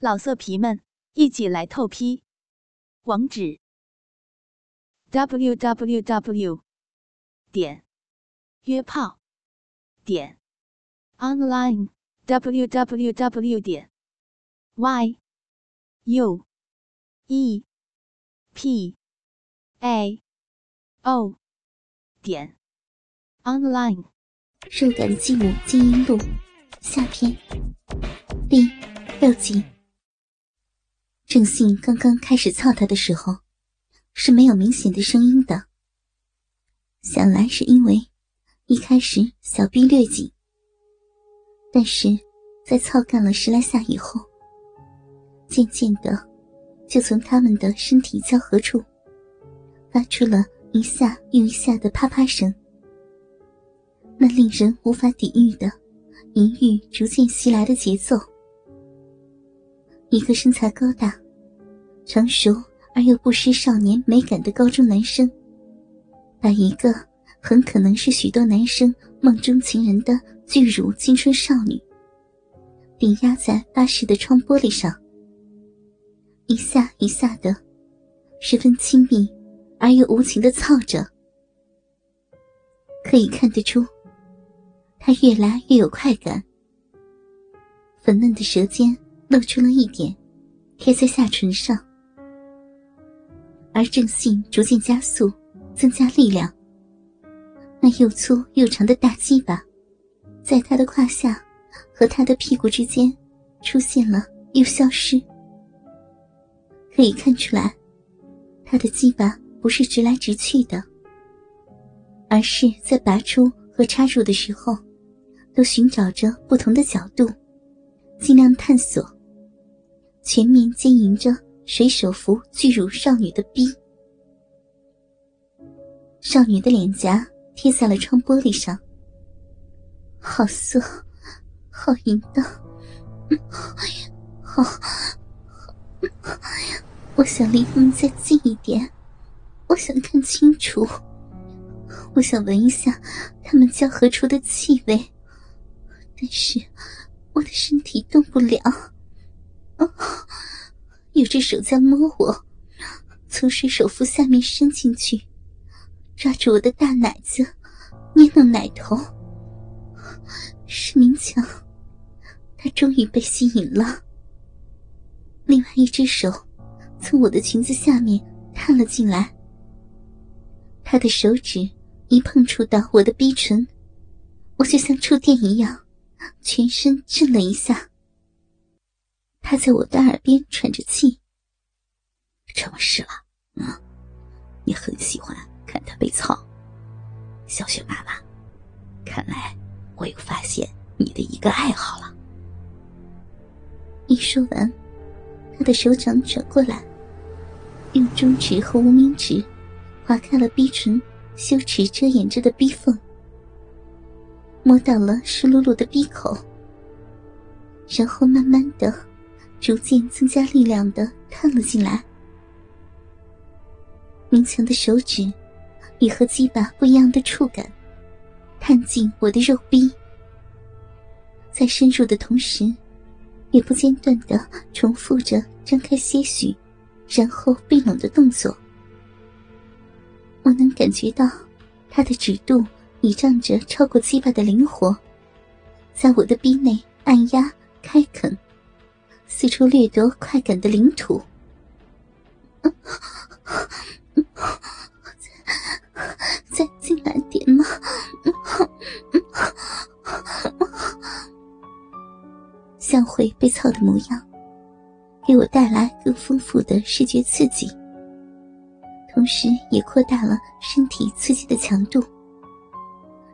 老色皮们，一起来透批！网址：w w w 点约炮点 online w w w 点 y u e p a o 点 online。肉感继母金英录下篇第六集。郑信刚刚开始操他的时候，是没有明显的声音的。想来是因为一开始小臂略紧，但是在操干了十来下以后，渐渐的就从他们的身体交合处发出了一下又一下的啪啪声。那令人无法抵御的淫欲逐渐袭来的节奏。一个身材高大、成熟而又不失少年美感的高中男生，把一个很可能是许多男生梦中情人的巨乳青春少女，顶压在巴士的窗玻璃上，一下一下的，十分亲密而又无情的操着。可以看得出，他越来越有快感，粉嫩的舌尖。露出了一点，贴在下唇上，而正信逐渐加速，增加力量。那又粗又长的大鸡巴，在他的胯下和他的屁股之间出现了又消失。可以看出来，他的鸡巴不是直来直去的，而是在拔出和插入的时候，都寻找着不同的角度，尽量探索。全面经营着水手服巨乳少女的逼，少女的脸颊贴在了窗玻璃上，好色，好淫荡，好，好，我想离他们再近一点，我想看清楚，我想闻一下他们交合出的气味，但是我的身体动不了。有只手在摸我，从水手服下面伸进去，抓住我的大奶子，捏弄奶头。是明强，他终于被吸引了。另外一只手从我的裙子下面探了进来，他的手指一碰触到我的逼唇，我就像触电一样，全身震了一下。他在我的耳边喘着气。什么事了？嗯，你很喜欢看他被操，小雪妈妈，看来我又发现你的一个爱好了。一说完，他的手掌转过来，用中指和无名指划开了逼唇羞耻遮掩着的逼缝，摸到了湿漉漉的逼口，然后慢慢的。逐渐增加力量的探了进来，明强的手指以和鸡巴不一样的触感探进我的肉壁，在深入的同时，也不间断的重复着张开些许，然后闭拢的动作。我能感觉到他的指肚倚仗着超过鸡巴的灵活，在我的逼内按压开垦。四处掠夺快感的领土，再 再进来点吗？像会被操的模样，给我带来更丰富的视觉刺激，同时也扩大了身体刺激的强度，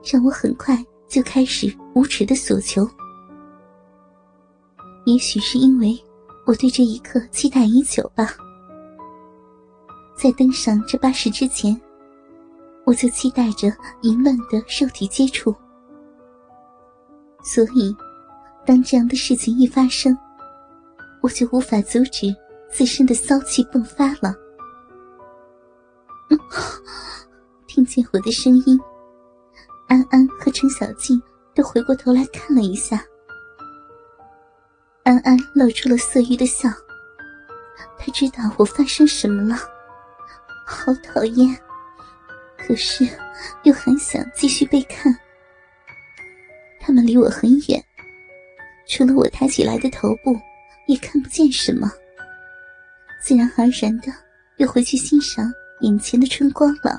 让我很快就开始无耻的索求。也许是因为我对这一刻期待已久吧，在登上这巴士之前，我就期待着淫乱的肉体接触，所以，当这样的事情一发生，我就无法阻止自身的骚气迸发了。听见我的声音，安安和程小静都回过头来看了一下。安安露出了色欲的笑。他知道我发生什么了，好讨厌，可是又很想继续被看。他们离我很远，除了我抬起来的头部，也看不见什么。自然而然的，又回去欣赏眼前的春光了。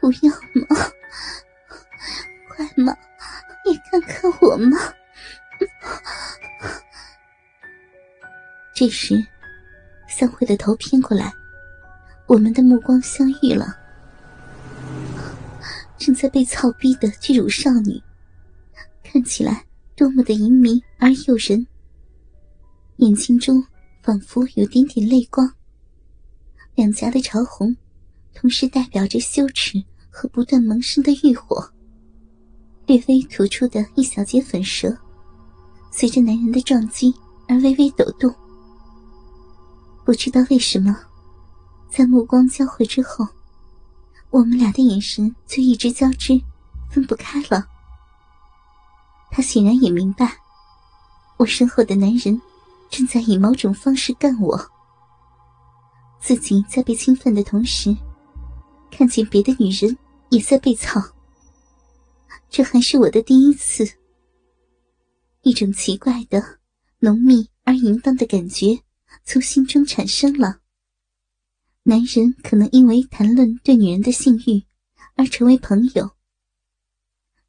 不要嘛，快嘛，你看看我嘛。这时，三慧的头偏过来，我们的目光相遇了。正在被操逼的巨乳少女。看起来多么的淫迷而诱人，眼睛中仿佛有点点泪光。两颊的潮红，同时代表着羞耻和不断萌生的欲火。略微突出的一小截粉舌，随着男人的撞击而微微抖动。不知道为什么，在目光交汇之后，我们俩的眼神就一直交织，分不开了。他显然也明白，我身后的男人正在以某种方式干我。自己在被侵犯的同时，看见别的女人也在被操。这还是我的第一次。一种奇怪的、浓密而淫荡的感觉从心中产生了。男人可能因为谈论对女人的性欲而成为朋友，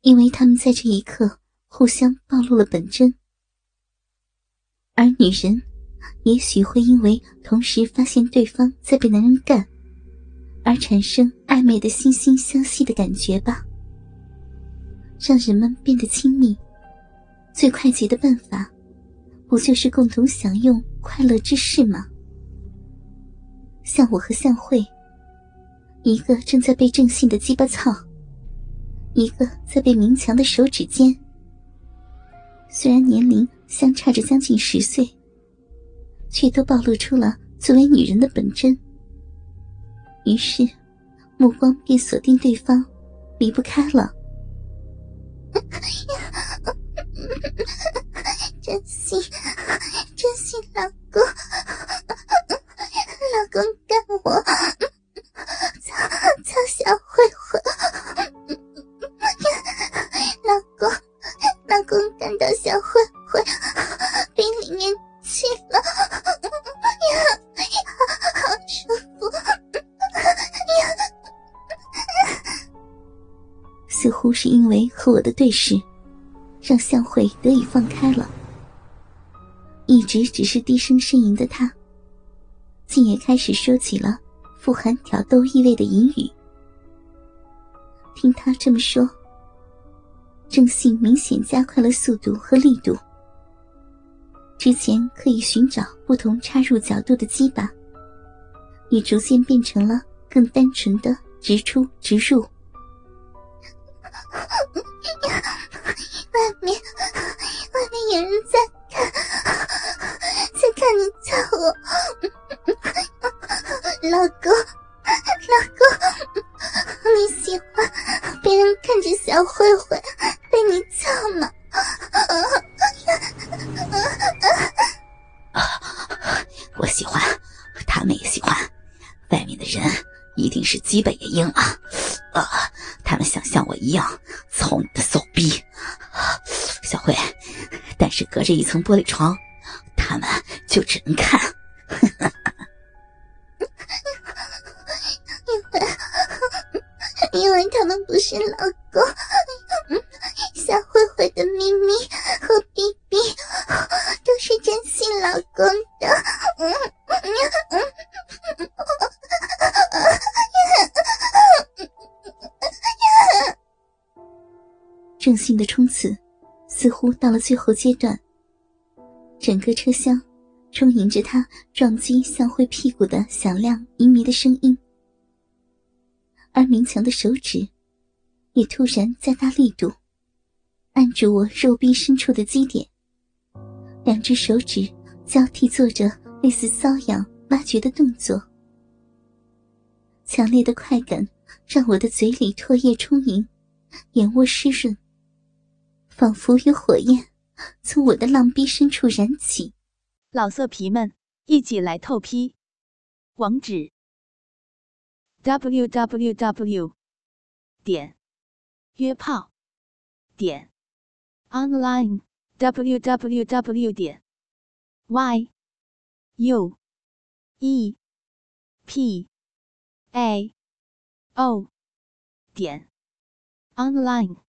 因为他们在这一刻。互相暴露了本真，而女人也许会因为同时发现对方在被男人干，而产生暧昧的惺惺相惜的感觉吧。让人们变得亲密，最快捷的办法，不就是共同享用快乐之事吗？像我和向慧，一个正在被正信的鸡巴操，一个在被明强的手指尖。虽然年龄相差着将近十岁，却都暴露出了作为女人的本真。于是，目光便锁定对方，离不开了。真心，真心，老公，老公干我，操操小慧慧，老公。老公感到小慧慧被里面去了，呀，好舒服，呀！似乎是因为和我的对视，让向慧得以放开了。一直只是低声呻吟的他，竟也开始说起了富含挑逗意味的淫语。听他这么说。正性明显加快了速度和力度。之前可以寻找不同插入角度的鸡巴，也逐渐变成了更单纯的直出直入。他们也喜欢。外面的人一定是鸡巴也硬啊！啊，他们想像我一样操你的骚逼。小慧，但是隔着一层玻璃窗，他们就只能看。因为，因为他们不是老公。小慧慧的咪咪正性的冲刺似乎到了最后阶段，整个车厢充盈着他撞击向会屁股的响亮淫靡的声音，而明强的手指也突然加大力度。按住我肉壁深处的基点，两只手指交替做着类似瘙痒挖掘的动作。强烈的快感让我的嘴里唾液充盈，眼窝湿润，仿佛有火焰从我的浪逼深处燃起。老色皮们，一起来透批！网址：w w w 点约炮点 online w w w 点 y u e p a o 点 online。